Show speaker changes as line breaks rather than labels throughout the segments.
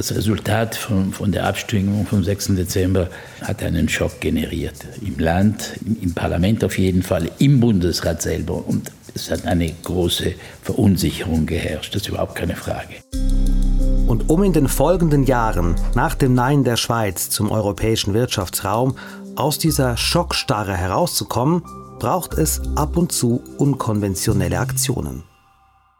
Das Resultat von, von der Abstimmung vom 6. Dezember hat einen Schock generiert. Im Land, im Parlament auf jeden Fall, im Bundesrat selber. Und es hat eine große Verunsicherung geherrscht. Das ist überhaupt keine Frage.
Und um in den folgenden Jahren nach dem Nein der Schweiz zum europäischen Wirtschaftsraum aus dieser Schockstarre herauszukommen, braucht es ab und zu unkonventionelle Aktionen.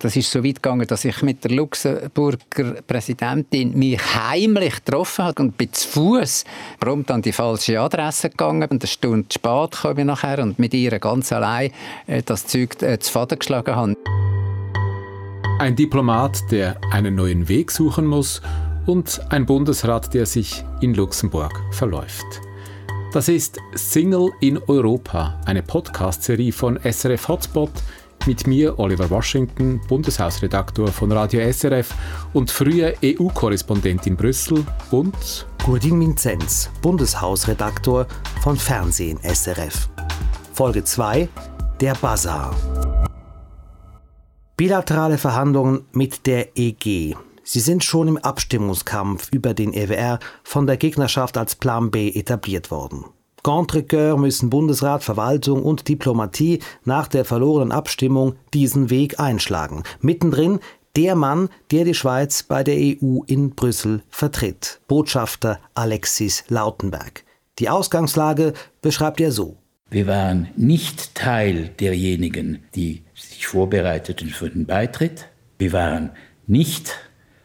Das ist so weit gegangen, dass ich mit der Luxemburger Präsidentin mich heimlich getroffen habe und bin zu Fuß prompt an die falsche Adresse gegangen. Und eine Stunde spät kam ich nachher und mit ihr ganz allein äh, das Zeug äh, zu Faden geschlagen habe.
Ein Diplomat, der einen neuen Weg suchen muss und ein Bundesrat, der sich in Luxemburg verläuft. Das ist Single in Europa, eine Podcast-Serie von SRF Hotspot mit mir, Oliver Washington, Bundeshausredaktor von Radio SRF und früher EU-Korrespondent in Brüssel und
Gurdin Minzenz, Bundeshausredaktor von Fernsehen SRF. Folge 2 Der Bazar. Bilaterale Verhandlungen mit der EG. Sie sind schon im Abstimmungskampf über den EWR von der Gegnerschaft als Plan B etabliert worden. Contre müssen Bundesrat, Verwaltung und Diplomatie nach der verlorenen Abstimmung diesen Weg einschlagen. Mittendrin der Mann, der die Schweiz bei der EU in Brüssel vertritt, Botschafter Alexis Lautenberg. Die Ausgangslage beschreibt er so.
Wir waren nicht Teil derjenigen, die sich vorbereiteten für den Beitritt. Wir waren nicht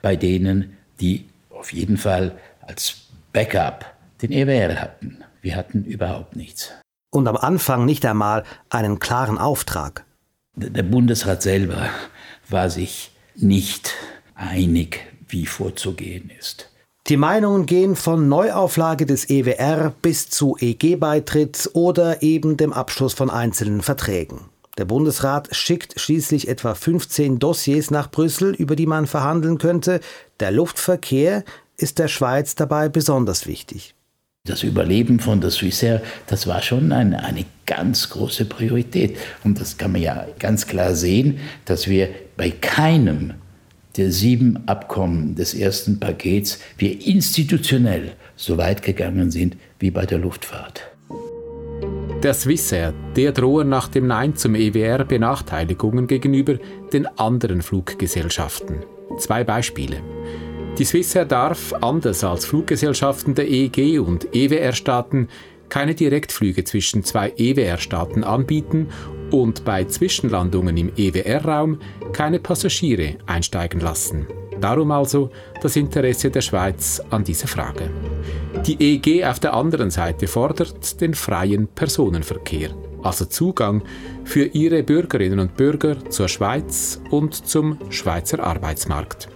bei denen, die auf jeden Fall als Backup den EWR hatten. Wir hatten überhaupt nichts.
Und am Anfang nicht einmal einen klaren Auftrag.
Der Bundesrat selber war sich nicht einig, wie vorzugehen ist.
Die Meinungen gehen von Neuauflage des EWR bis zu EG-Beitritt oder eben dem Abschluss von einzelnen Verträgen. Der Bundesrat schickt schließlich etwa 15 Dossiers nach Brüssel, über die man verhandeln könnte. Der Luftverkehr ist der Schweiz dabei besonders wichtig.
Das Überleben von der Swissair, das war schon eine, eine ganz große Priorität. Und das kann man ja ganz klar sehen, dass wir bei keinem der sieben Abkommen des ersten Pakets wir institutionell so weit gegangen sind wie bei der Luftfahrt.
Der Swissair, der drohen nach dem Nein zum EWR Benachteiligungen gegenüber den anderen Fluggesellschaften. Zwei Beispiele. Die Swissair darf, anders als Fluggesellschaften der EEG und EWR-Staaten, keine Direktflüge zwischen zwei EWR-Staaten anbieten und bei Zwischenlandungen im EWR-Raum keine Passagiere einsteigen lassen. Darum also das Interesse der Schweiz an dieser Frage. Die EEG auf der anderen Seite fordert den freien Personenverkehr, also Zugang für ihre Bürgerinnen und Bürger zur Schweiz und zum Schweizer Arbeitsmarkt.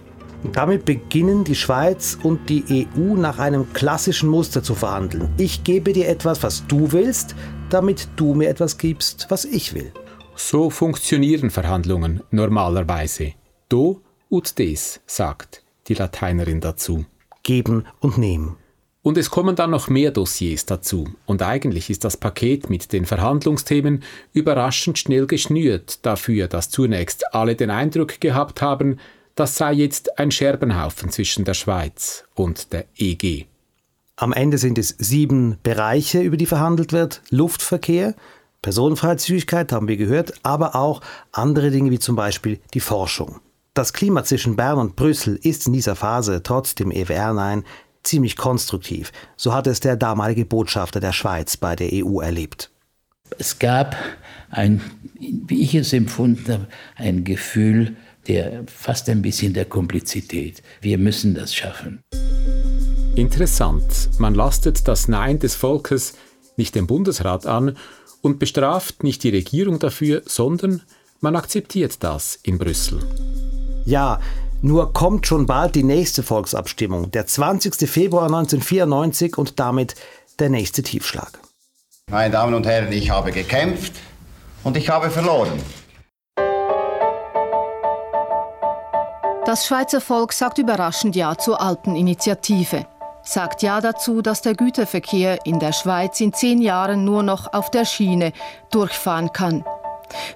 Damit beginnen die Schweiz und die EU nach einem klassischen Muster zu verhandeln. Ich gebe dir etwas, was du willst, damit du mir etwas gibst, was ich will.
So funktionieren Verhandlungen normalerweise. Do ut des, sagt die Lateinerin dazu.
Geben und nehmen.
Und es kommen dann noch mehr Dossiers dazu. Und eigentlich ist das Paket mit den Verhandlungsthemen überraschend schnell geschnürt dafür, dass zunächst alle den Eindruck gehabt haben, das sei jetzt ein Scherbenhaufen zwischen der Schweiz und der EG.
Am Ende sind es sieben Bereiche, über die verhandelt wird. Luftverkehr, Personenfreizügigkeit haben wir gehört, aber auch andere Dinge wie zum Beispiel die Forschung. Das Klima zwischen Bern und Brüssel ist in dieser Phase trotz dem EWR-Nein ziemlich konstruktiv. So hat es der damalige Botschafter der Schweiz bei der EU erlebt.
Es gab ein, wie ich es empfunden habe, ein Gefühl der fast ein bisschen der Komplizität. Wir müssen das schaffen.
Interessant, man lastet das Nein des Volkes nicht dem Bundesrat an und bestraft nicht die Regierung dafür, sondern man akzeptiert das in Brüssel.
Ja, nur kommt schon bald die nächste Volksabstimmung, der 20. Februar 1994 und damit der nächste Tiefschlag.
Meine Damen und Herren, ich habe gekämpft und ich habe verloren.
Das Schweizer Volk sagt überraschend Ja zur Alpeninitiative. Sagt Ja dazu, dass der Güterverkehr in der Schweiz in zehn Jahren nur noch auf der Schiene durchfahren kann.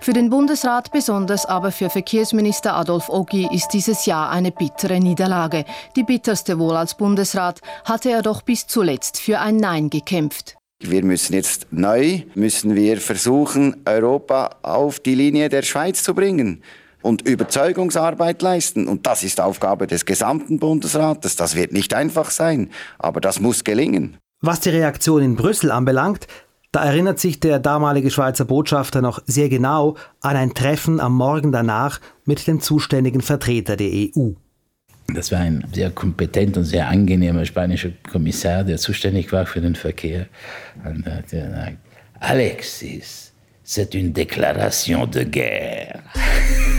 Für den Bundesrat, besonders aber für Verkehrsminister Adolf Ogi, ist dieses Jahr eine bittere Niederlage. Die bitterste wohl als Bundesrat hatte er doch bis zuletzt für ein Nein gekämpft.
Wir müssen jetzt neu, müssen wir versuchen, Europa auf die Linie der Schweiz zu bringen und Überzeugungsarbeit leisten. Und das ist Aufgabe des gesamten Bundesrates. Das wird nicht einfach sein, aber das muss gelingen.
Was die Reaktion in Brüssel anbelangt, da erinnert sich der damalige Schweizer Botschafter noch sehr genau an ein Treffen am Morgen danach mit dem zuständigen Vertreter der EU.
Das war ein sehr kompetent und sehr angenehmer spanischer Kommissar, der zuständig war für den Verkehr. Und der sagt, Alexis, c'est une déclaration de guerre.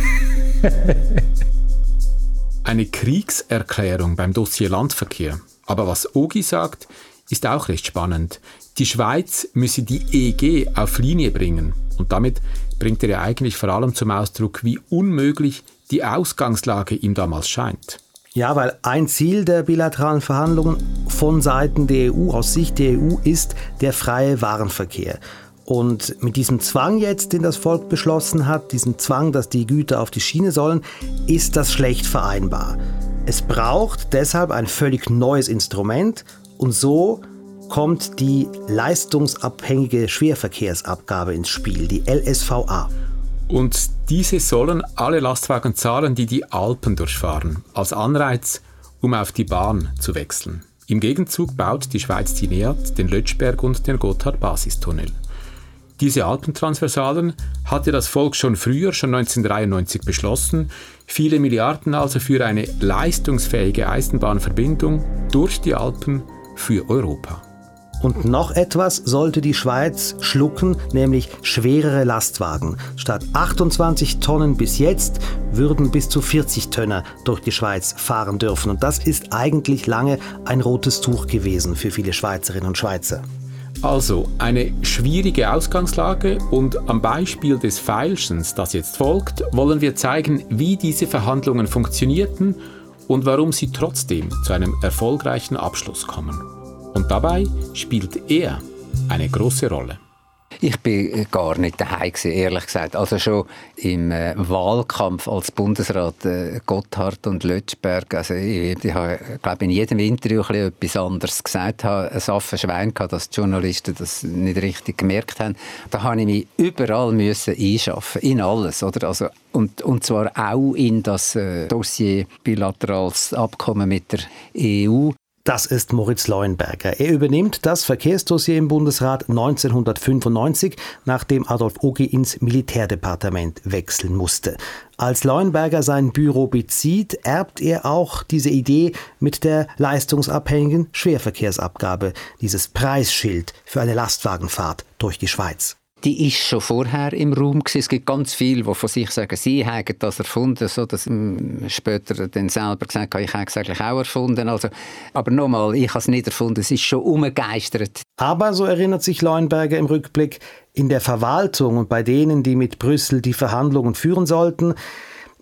Eine Kriegserklärung beim Dossier Landverkehr. Aber was Ogi sagt, ist auch recht spannend. Die Schweiz müsse die EG auf Linie bringen. Und damit bringt er ja eigentlich vor allem zum Ausdruck, wie unmöglich die Ausgangslage ihm damals scheint.
Ja, weil ein Ziel der bilateralen Verhandlungen von Seiten der EU, aus Sicht der EU, ist der freie Warenverkehr. Und mit diesem Zwang jetzt, den das Volk beschlossen hat, diesem Zwang, dass die Güter auf die Schiene sollen, ist das schlecht vereinbar. Es braucht deshalb ein völlig neues Instrument und so kommt die leistungsabhängige Schwerverkehrsabgabe ins Spiel, die LSVA.
Und diese sollen alle Lastwagen zahlen, die die Alpen durchfahren, als Anreiz, um auf die Bahn zu wechseln. Im Gegenzug baut die Schweiz die NEAT den Lötschberg und den Gotthard-Basistunnel. Diese Alpentransversalen hatte das Volk schon früher, schon 1993 beschlossen, viele Milliarden also für eine leistungsfähige Eisenbahnverbindung durch die Alpen für Europa.
Und noch etwas sollte die Schweiz schlucken, nämlich schwerere Lastwagen. Statt 28 Tonnen bis jetzt würden bis zu 40 Tonner durch die Schweiz fahren dürfen. Und das ist eigentlich lange ein rotes Tuch gewesen für viele Schweizerinnen und Schweizer.
Also eine schwierige Ausgangslage und am Beispiel des Feilschens, das jetzt folgt, wollen wir zeigen, wie diese Verhandlungen funktionierten und warum sie trotzdem zu einem erfolgreichen Abschluss kommen. Und dabei spielt er eine große Rolle.
Ich bin gar nicht daheim ehrlich gesagt. Also schon im äh, Wahlkampf als Bundesrat äh, Gotthard und Lötschberg. Also ich, ich habe, glaube in jedem Interview etwas anderes gesagt. Habe ein affes Schwein gehabt, dass die Journalisten das nicht richtig gemerkt haben. Da habe ich mich überall müssen einschaffen, in alles, oder? Also und, und zwar auch in das äh, Dossier bilaterales Abkommen mit der EU.
Das ist Moritz Leuenberger. Er übernimmt das Verkehrsdossier im Bundesrat 1995, nachdem Adolf Ogi ins Militärdepartement wechseln musste. Als Leuenberger sein Büro bezieht, erbt er auch diese Idee mit der leistungsabhängigen Schwerverkehrsabgabe, dieses Preisschild für eine Lastwagenfahrt durch die Schweiz
die ist schon vorher im Raum gewesen. Es gibt ganz viele, die von sich sagen, sie haben das erfunden, so dass später dann selber gesagt haben, ich habe es eigentlich auch erfunden. Also, aber nochmal, ich habe es nicht erfunden, es ist schon umgegeistert.
Aber, so erinnert sich Leuenberger im Rückblick, in der Verwaltung und bei denen, die mit Brüssel die Verhandlungen führen sollten,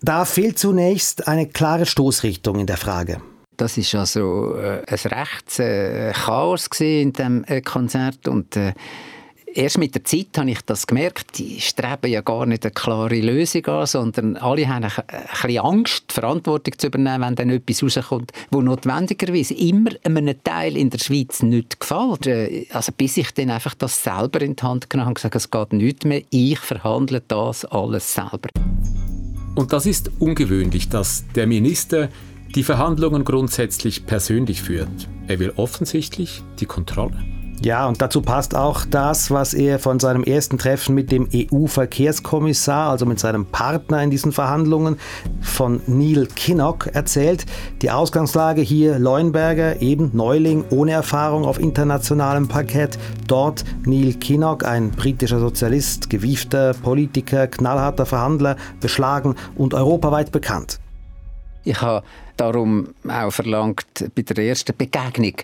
da fehlt zunächst eine klare Stoßrichtung in der Frage.
Das ist also äh, ein rechts äh, Chaos in dem äh, Konzert und äh, erst mit der Zeit habe ich das gemerkt, die streben ja gar nicht eine klare Lösung an, sondern alle haben ein, bisschen Angst, Verantwortung zu übernehmen, wenn dann etwas rauskommt, wo notwendigerweise immer einem Teil in der Schweiz nicht gefällt. Äh, also bis ich dann einfach das selber in die Hand genommen habe und gesagt, es geht nicht mehr, ich verhandle das alles selber.
Und das ist ungewöhnlich, dass der Minister die Verhandlungen grundsätzlich persönlich führt. Er will offensichtlich die Kontrolle.
Ja, und dazu passt auch das, was er von seinem ersten Treffen mit dem EU-Verkehrskommissar, also mit seinem Partner in diesen Verhandlungen, von Neil Kinnock erzählt. Die Ausgangslage hier Leuenberger, eben Neuling ohne Erfahrung auf internationalem Parkett. Dort Neil Kinnock, ein britischer Sozialist, gewiefter Politiker, knallharter Verhandler, beschlagen und europaweit bekannt.
Ich habe darum auch verlangt, bei der ersten Begegnung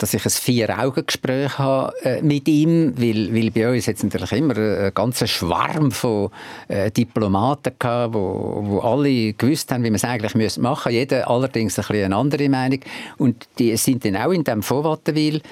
dass ich ein Vier-Augen-Gespräch habe äh, mit ihm, weil, weil bei uns jetzt natürlich immer ein ganzer Schwarm von äh, Diplomaten gehabt, wo, wo alle gewusst haben, wie man es eigentlich machen müsste. Jeder allerdings ein bisschen eine andere Meinung. Und die sind dann auch in diesem Vorwattenwil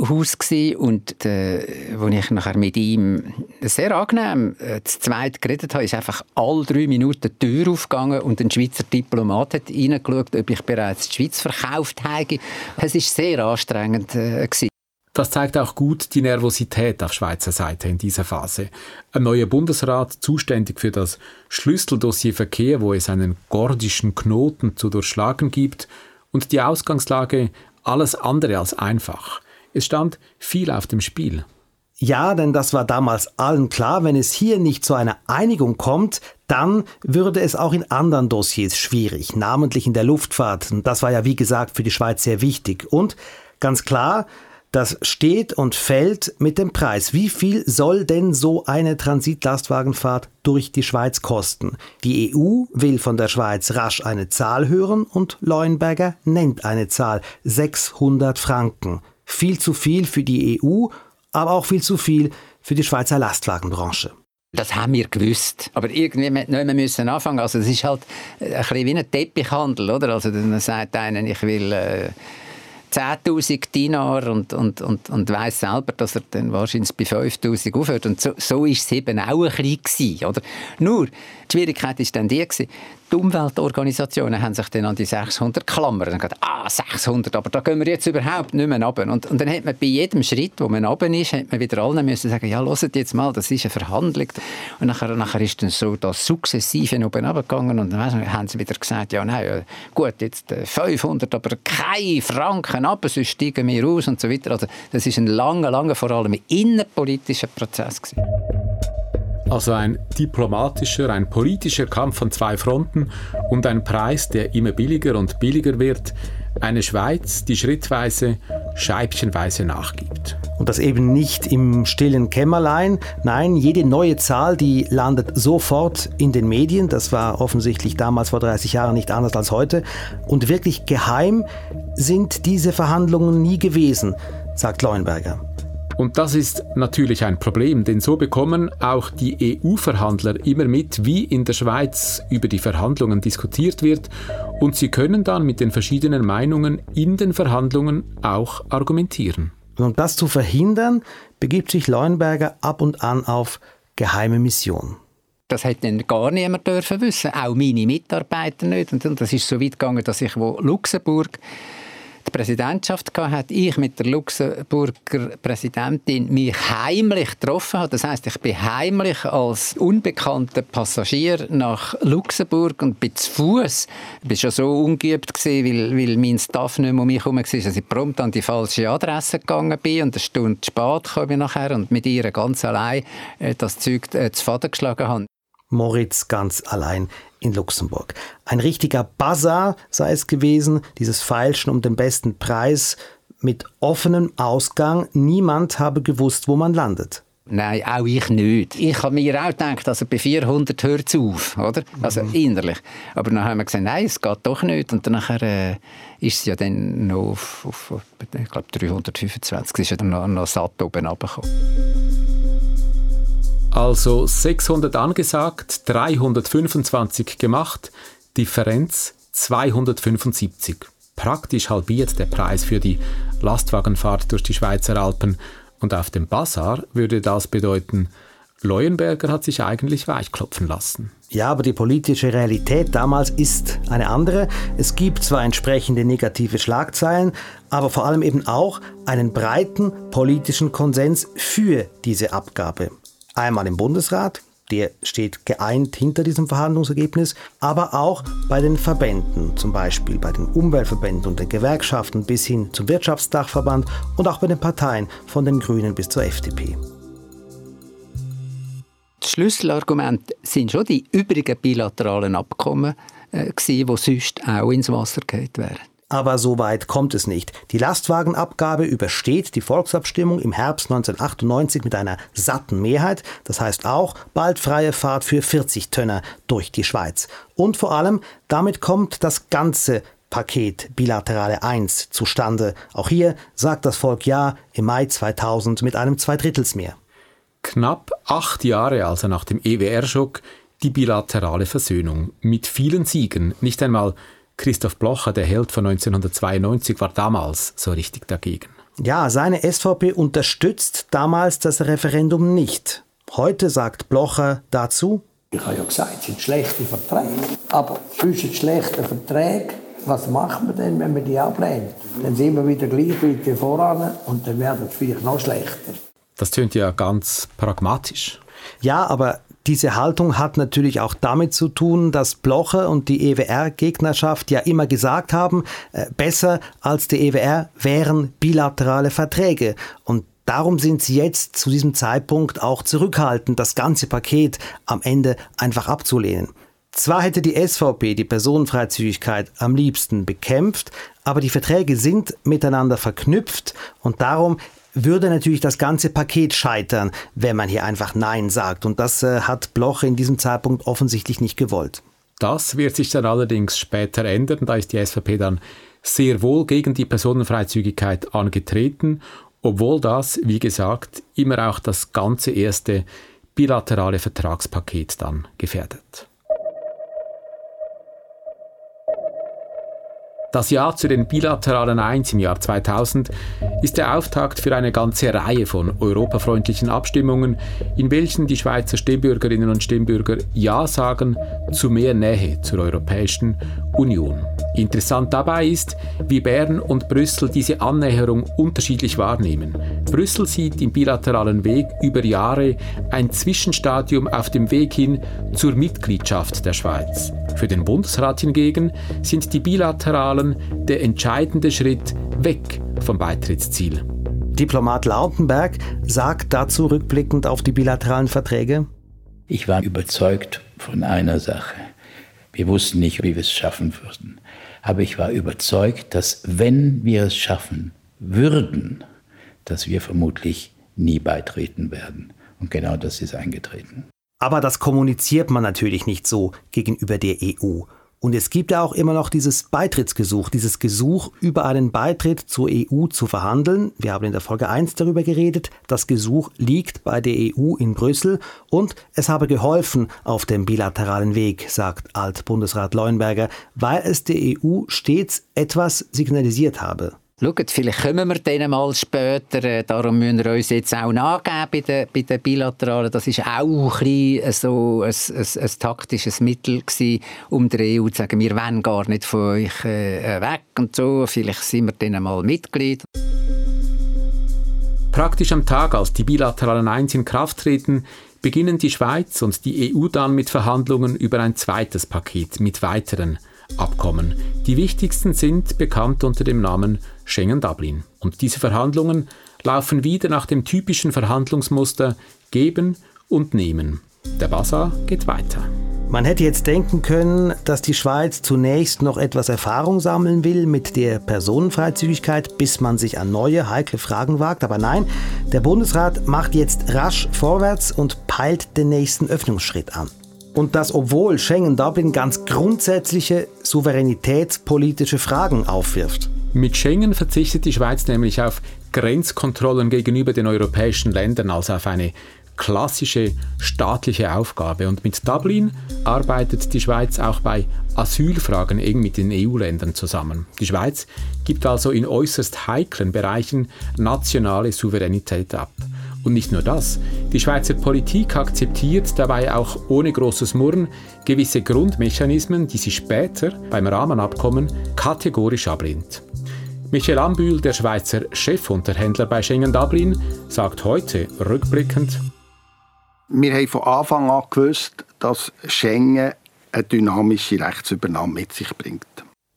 Haus und äh, wo ich nachher mit ihm sehr angenehm äh, zu zweit geredet habe, ist einfach alle drei Minuten die Tür aufgegangen und ein Schweizer Diplomat hat reingeschaut, ob ich bereits die Schweiz verkauft habe. Es ist sehr anstrengend äh, gewesen.
Das zeigt auch gut die Nervosität auf Schweizer Seite in dieser Phase. Ein neuer Bundesrat, zuständig für das Schlüsseldossier Verkehr, wo es einen gordischen Knoten zu durchschlagen gibt, und die Ausgangslage alles andere als einfach. Es stand viel auf dem Spiel.
Ja, denn das war damals allen klar, wenn es hier nicht zu einer Einigung kommt, dann würde es auch in anderen Dossiers schwierig, namentlich in der Luftfahrt. Und das war ja, wie gesagt, für die Schweiz sehr wichtig. Und ganz klar, das steht und fällt mit dem Preis. Wie viel soll denn so eine Transitlastwagenfahrt durch die Schweiz kosten? Die EU will von der Schweiz rasch eine Zahl hören und Leuenberger nennt eine Zahl 600 Franken. Viel zu viel für die EU, aber auch viel zu viel für die Schweizer Lastwagenbranche.
Das haben wir gewusst. Aber irgendwie mehr müssen anfangen. Also es ist halt ein bisschen wie ein Teppichhandel, oder? Also dann sagt einer, ich will äh, 10.000 Dinar und, und, und, und weiss selber, dass er dann wahrscheinlich bei 5.000 aufhört. Und so, so ist es eben auch ein bisschen oder? Nur, die Schwierigkeit war dann die, gewesen, die Umweltorganisationen haben sich dann an die 600 klammern und gesagt, ah, 600, aber da gehen wir jetzt überhaupt nicht mehr runter. Und, und dann hat man bei jedem Schritt, wo man runter ist, hat man wieder allen müssen sagen, ja, hört jetzt mal, das ist eine Verhandlung. Und nachher, nachher ist dann so das sukzessive oben runtergegangen und dann haben sie wieder gesagt, ja, nein, gut, jetzt 500, äh, aber kein Franken ab, sonst steigen wir aus und so weiter. Also das ist ein langer, langer, vor allem innenpolitischer Prozess gewesen.
Also ein diplomatischer, ein politischer Kampf von zwei Fronten und ein Preis, der immer billiger und billiger wird. Eine Schweiz, die schrittweise, scheibchenweise nachgibt.
Und das eben nicht im stillen Kämmerlein. Nein, jede neue Zahl, die landet sofort in den Medien. Das war offensichtlich damals vor 30 Jahren nicht anders als heute. Und wirklich geheim sind diese Verhandlungen nie gewesen, sagt Leuenberger.
Und das ist natürlich ein Problem, denn so bekommen auch die EU-Verhandler immer mit, wie in der Schweiz über die Verhandlungen diskutiert wird und sie können dann mit den verschiedenen Meinungen in den Verhandlungen auch argumentieren.
Und um das zu verhindern, begibt sich Leuenberger ab und an auf geheime Mission.
Das hätte dann gar niemand dürfen wissen, auch meine Mitarbeiter nicht. Und das ist so weit gegangen, dass ich, wo Luxemburg die Präsidentschaft hatte, ich mit der Luxemburger Präsidentin mich heimlich getroffen. Das heißt, ich bin heimlich als unbekannter Passagier nach Luxemburg und bin zu Fuß. Ich war schon so ungeübt gewesen, weil, weil mein Staff nicht mehr um mich herum war, dass ich prompt an die falsche Adresse gegangen bin und eine Stunde spät kam ich nachher und mit ihr ganz allein äh, das Zeug äh, zu Faden geschlagen habe.
Moritz ganz allein in Luxemburg. Ein richtiger Bazar sei es gewesen, dieses Feilschen um den besten Preis mit offenem Ausgang. Niemand habe gewusst, wo man landet.
Nein, auch ich nicht. Ich habe mir auch gedacht, also bei 400 hört es auf, oder? Also mhm. innerlich. Aber dann haben wir gesagt, nein, es geht doch nicht. Und dann äh, ist es ja dann noch auf, auf ich glaube 325, ist ja dann noch, noch satt oben runtergekommen.
Also 600 angesagt, 325 gemacht, Differenz 275. Praktisch halbiert der Preis für die Lastwagenfahrt durch die Schweizer Alpen. Und auf dem Bazar würde das bedeuten, Leuenberger hat sich eigentlich weichklopfen lassen.
Ja, aber die politische Realität damals ist eine andere. Es gibt zwar entsprechende negative Schlagzeilen, aber vor allem eben auch einen breiten politischen Konsens für diese Abgabe. Einmal im Bundesrat, der steht geeint hinter diesem Verhandlungsergebnis, aber auch bei den Verbänden, zum Beispiel bei den Umweltverbänden und den Gewerkschaften bis hin zum Wirtschaftsdachverband und auch bei den Parteien von den Grünen bis zur FDP.
Das Schlüsselargument sind schon die übrigen bilateralen Abkommen, äh, die sonst auch ins Wasser gefallen wären.
Aber so weit kommt es nicht. Die Lastwagenabgabe übersteht die Volksabstimmung im Herbst 1998 mit einer satten Mehrheit. Das heißt auch bald freie Fahrt für 40 Tönner durch die Schweiz. Und vor allem, damit kommt das ganze Paket Bilaterale 1 zustande. Auch hier sagt das Volk Ja im Mai 2000 mit einem Zweidrittelsmehr.
Knapp acht Jahre also nach dem EWR-Schock die bilaterale Versöhnung mit vielen Siegen, nicht einmal Christoph Blocher, der Held von 1992, war damals so richtig dagegen.
Ja, seine SVP unterstützt damals das Referendum nicht. Heute sagt Blocher dazu,
ich habe ja gesagt, es sind schlechte Verträge. Aber zwischen schlechten Verträgen, was machen wir denn, wenn wir die ablehnen? Dann sind wir wieder gleich wie voran und dann werden es vielleicht noch schlechter.
Das tönt ja ganz pragmatisch.
Ja, aber diese Haltung hat natürlich auch damit zu tun, dass Blocher und die EWR-Gegnerschaft ja immer gesagt haben, äh, besser als die EWR wären bilaterale Verträge. Und Darum sind sie jetzt zu diesem Zeitpunkt auch zurückhaltend, das ganze Paket am Ende einfach abzulehnen. Zwar hätte die SVP die Personenfreizügigkeit am liebsten bekämpft, aber die Verträge sind miteinander verknüpft und darum würde natürlich das ganze Paket scheitern, wenn man hier einfach Nein sagt. Und das äh, hat Bloch in diesem Zeitpunkt offensichtlich nicht gewollt.
Das wird sich dann allerdings später ändern. Da ist die SVP dann sehr wohl gegen die Personenfreizügigkeit angetreten, obwohl das, wie gesagt, immer auch das ganze erste bilaterale Vertragspaket dann gefährdet. Das Ja zu den bilateralen Eins im Jahr 2000 ist der Auftakt für eine ganze Reihe von europafreundlichen Abstimmungen, in welchen die Schweizer Stimmbürgerinnen und Stimmbürger Ja sagen zu mehr Nähe zur Europäischen Union. Interessant dabei ist, wie Bern und Brüssel diese Annäherung unterschiedlich wahrnehmen. Brüssel sieht im bilateralen Weg über Jahre ein Zwischenstadium auf dem Weg hin zur Mitgliedschaft der Schweiz. Für den Bundesrat hingegen sind die bilateralen der entscheidende Schritt weg vom Beitrittsziel.
Diplomat Lautenberg sagt dazu rückblickend auf die bilateralen Verträge.
Ich war überzeugt von einer Sache. Wir wussten nicht, wie wir es schaffen würden. Aber ich war überzeugt, dass wenn wir es schaffen würden, dass wir vermutlich nie beitreten werden. Und genau das ist eingetreten.
Aber das kommuniziert man natürlich nicht so gegenüber der EU. Und es gibt ja auch immer noch dieses Beitrittsgesuch, dieses Gesuch, über einen Beitritt zur EU zu verhandeln. Wir haben in der Folge 1 darüber geredet. Das Gesuch liegt bei der EU in Brüssel und es habe geholfen auf dem bilateralen Weg, sagt Alt-Bundesrat Leuenberger, weil es der EU stets etwas signalisiert habe.
Schaut, vielleicht kommen wir denen mal später, äh, darum müssen wir uns jetzt auch nachgeben bei den, bei den Bilateralen. Das ist auch ein, bisschen so ein, ein, ein taktisches Mittel gewesen, um der EU zu sagen, wir wollen gar nicht von euch äh, weg und so. Vielleicht sind wir denen mal Mitglied.
Praktisch am Tag, als die bilateralen Eins in Kraft treten, beginnen die Schweiz und die EU dann mit Verhandlungen über ein zweites Paket mit weiteren Abkommen. Die wichtigsten sind bekannt unter dem Namen Schengen-Dublin. Und diese Verhandlungen laufen wieder nach dem typischen Verhandlungsmuster Geben und Nehmen. Der Basar geht weiter.
Man hätte jetzt denken können, dass die Schweiz zunächst noch etwas Erfahrung sammeln will mit der Personenfreizügigkeit, bis man sich an neue, heikle Fragen wagt. Aber nein, der Bundesrat macht jetzt rasch vorwärts und peilt den nächsten Öffnungsschritt an. Und das, obwohl Schengen-Dublin ganz grundsätzliche souveränitätspolitische Fragen aufwirft.
Mit Schengen verzichtet die Schweiz nämlich auf Grenzkontrollen gegenüber den europäischen Ländern, also auf eine klassische staatliche Aufgabe. Und mit Dublin arbeitet die Schweiz auch bei Asylfragen eng mit den EU-Ländern zusammen. Die Schweiz gibt also in äußerst heiklen Bereichen nationale Souveränität ab. Und nicht nur das, die Schweizer Politik akzeptiert dabei auch ohne großes Murren gewisse Grundmechanismen, die sie später beim Rahmenabkommen kategorisch ablehnt. Michel Ambühl, der Schweizer Chefunterhändler bei Schengen Dublin, sagt heute rückblickend,
wir haben von Anfang an gewusst, dass Schengen eine dynamische Rechtsübernahme mit sich bringt.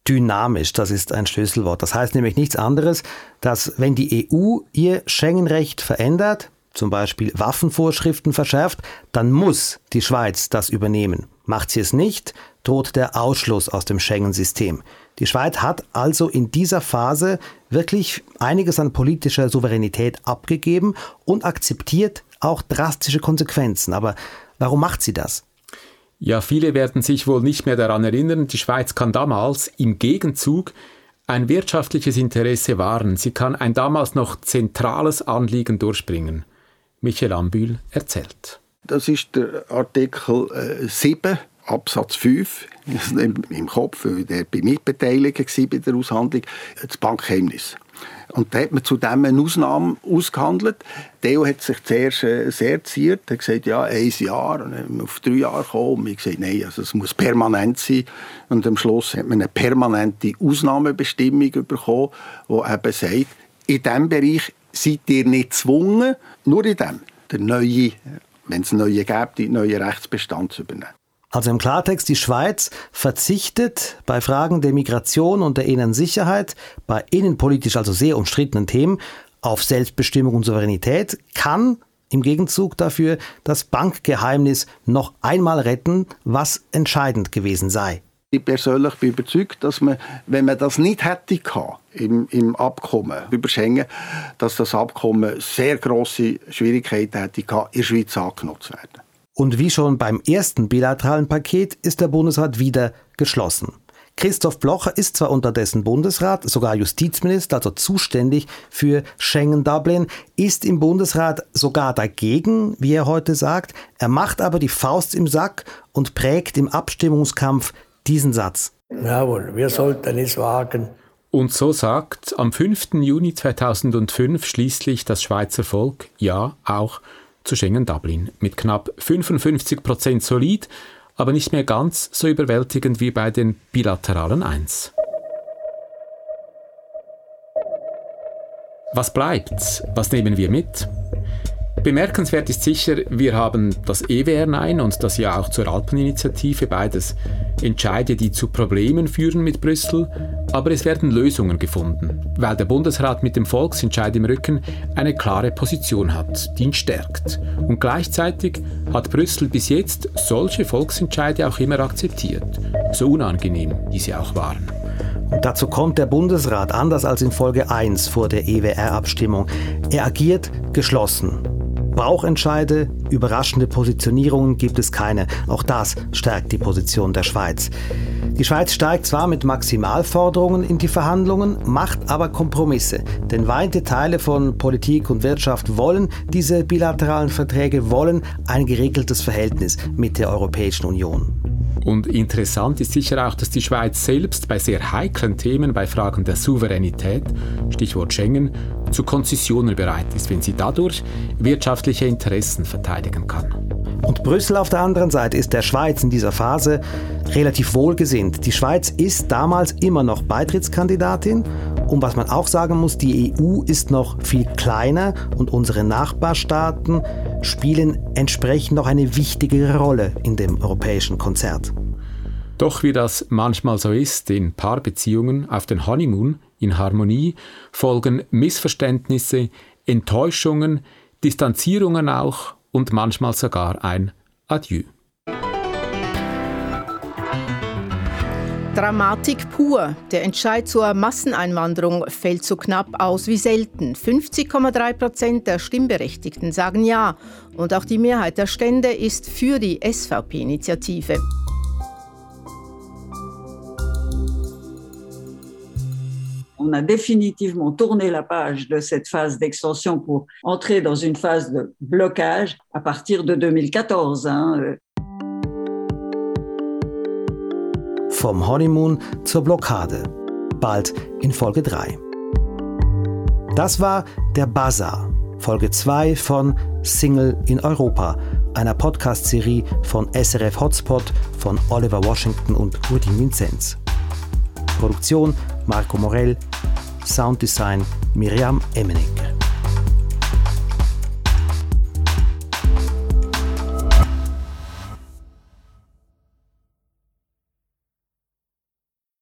Dynamisch, das ist ein Schlüsselwort. Das heißt nämlich nichts anderes, dass wenn die EU ihr Schengen-Recht verändert, zum Beispiel Waffenvorschriften verschärft, dann muss die Schweiz das übernehmen. Macht sie es nicht, droht der Ausschluss aus dem Schengen-System. Die Schweiz hat also in dieser Phase wirklich einiges an politischer Souveränität abgegeben und akzeptiert auch drastische Konsequenzen. Aber warum macht sie das?
Ja, viele werden sich wohl nicht mehr daran erinnern, die Schweiz kann damals im Gegenzug ein wirtschaftliches Interesse wahren. Sie kann ein damals noch zentrales Anliegen durchbringen. Michel Ambühl erzählt.
Das ist der Artikel äh, 7 Absatz 5 im Kopf, weil der bei mitbeteiligt war bei der Aushandlung, das Bankgeheimnis. Und da hat man zudem eine Ausnahme ausgehandelt. Theo hat sich zuerst äh, sehr ziert, hat gesagt, ja, ein Jahr, und dann auf drei Jahre gekommen. Ich gesagt, nein, also es muss permanent sein. Und am Schluss hat man eine permanente Ausnahmebestimmung bekommen, die eben sagt, in diesem Bereich seid ihr nicht gezwungen, nur in dem, der neue, wenn es neue gibt, den neuen Rechtsbestand zu übernehmen.
Also im Klartext, die Schweiz verzichtet bei Fragen der Migration und der inneren Sicherheit, bei innenpolitisch also sehr umstrittenen Themen, auf Selbstbestimmung und Souveränität, kann im Gegenzug dafür das Bankgeheimnis noch einmal retten, was entscheidend gewesen sei.
Ich persönlich bin überzeugt, dass man, wenn man das nicht hätte im, im Abkommen über Schengen, dass das Abkommen sehr große Schwierigkeiten hätte in der Schweiz angenommen zu werden.
Und wie schon beim ersten bilateralen Paket ist der Bundesrat wieder geschlossen. Christoph Blocher ist zwar unterdessen Bundesrat, sogar Justizminister, also zuständig für Schengen-Dublin, ist im Bundesrat sogar dagegen, wie er heute sagt. Er macht aber die Faust im Sack und prägt im Abstimmungskampf diesen Satz.
Jawohl, wir sollten es wagen.
Und so sagt am 5. Juni 2005 schließlich das Schweizer Volk Ja auch zu Schengen-Dublin. Mit knapp 55 Prozent solid, aber nicht mehr ganz so überwältigend wie bei den bilateralen 1. Was bleibt? Was nehmen wir mit? Bemerkenswert ist sicher, wir haben das EWR Nein und das ja auch zur Alpeninitiative, beides Entscheide, die zu Problemen führen mit Brüssel, aber es werden Lösungen gefunden, weil der Bundesrat mit dem Volksentscheid im Rücken eine klare Position hat, die ihn stärkt. Und gleichzeitig hat Brüssel bis jetzt solche Volksentscheide auch immer akzeptiert, so unangenehm diese auch waren.
Und dazu kommt der Bundesrat, anders als in Folge 1 vor der EWR-Abstimmung. Er agiert geschlossen. Bauchentscheide, überraschende Positionierungen gibt es keine. Auch das stärkt die Position der Schweiz. Die Schweiz steigt zwar mit Maximalforderungen in die Verhandlungen, macht aber Kompromisse. Denn weite Teile von Politik und Wirtschaft wollen diese bilateralen Verträge, wollen ein geregeltes Verhältnis mit der Europäischen Union.
Und interessant ist sicher auch, dass die Schweiz selbst bei sehr heiklen Themen, bei Fragen der Souveränität, Stichwort Schengen, zu Konzessionen bereit ist, wenn sie dadurch wirtschaftliche Interessen verteidigen kann.
Und Brüssel auf der anderen Seite ist der Schweiz in dieser Phase relativ wohlgesinnt. Die Schweiz ist damals immer noch Beitrittskandidatin und was man auch sagen muss, die EU ist noch viel kleiner und unsere Nachbarstaaten spielen entsprechend noch eine wichtigere Rolle in dem europäischen Konzert.
Doch wie das manchmal so ist in Paarbeziehungen auf den Honeymoon in Harmonie folgen Missverständnisse, Enttäuschungen, Distanzierungen auch und manchmal sogar ein Adieu.
Dramatik pur. Der Entscheid zur Masseneinwanderung fällt so knapp aus wie selten. 50,3 Prozent der Stimmberechtigten sagen Ja. Und auch die Mehrheit der Stände ist für die SVP-Initiative.
on a définitivement tourné la page de cette phase d'extension pour entrer dans une phase de blocage à partir de 2014. Hein.
Vom Honeymoon zur Blockade. Bald in Folge 3. Das war der Bazaar, Folge 2 von Single in Europa, einer Podcast-Serie von SRF Hotspot von Oliver Washington und Rudi Vinzenz. Produktion Marco Morell, Sounddesign Miriam Emmenig.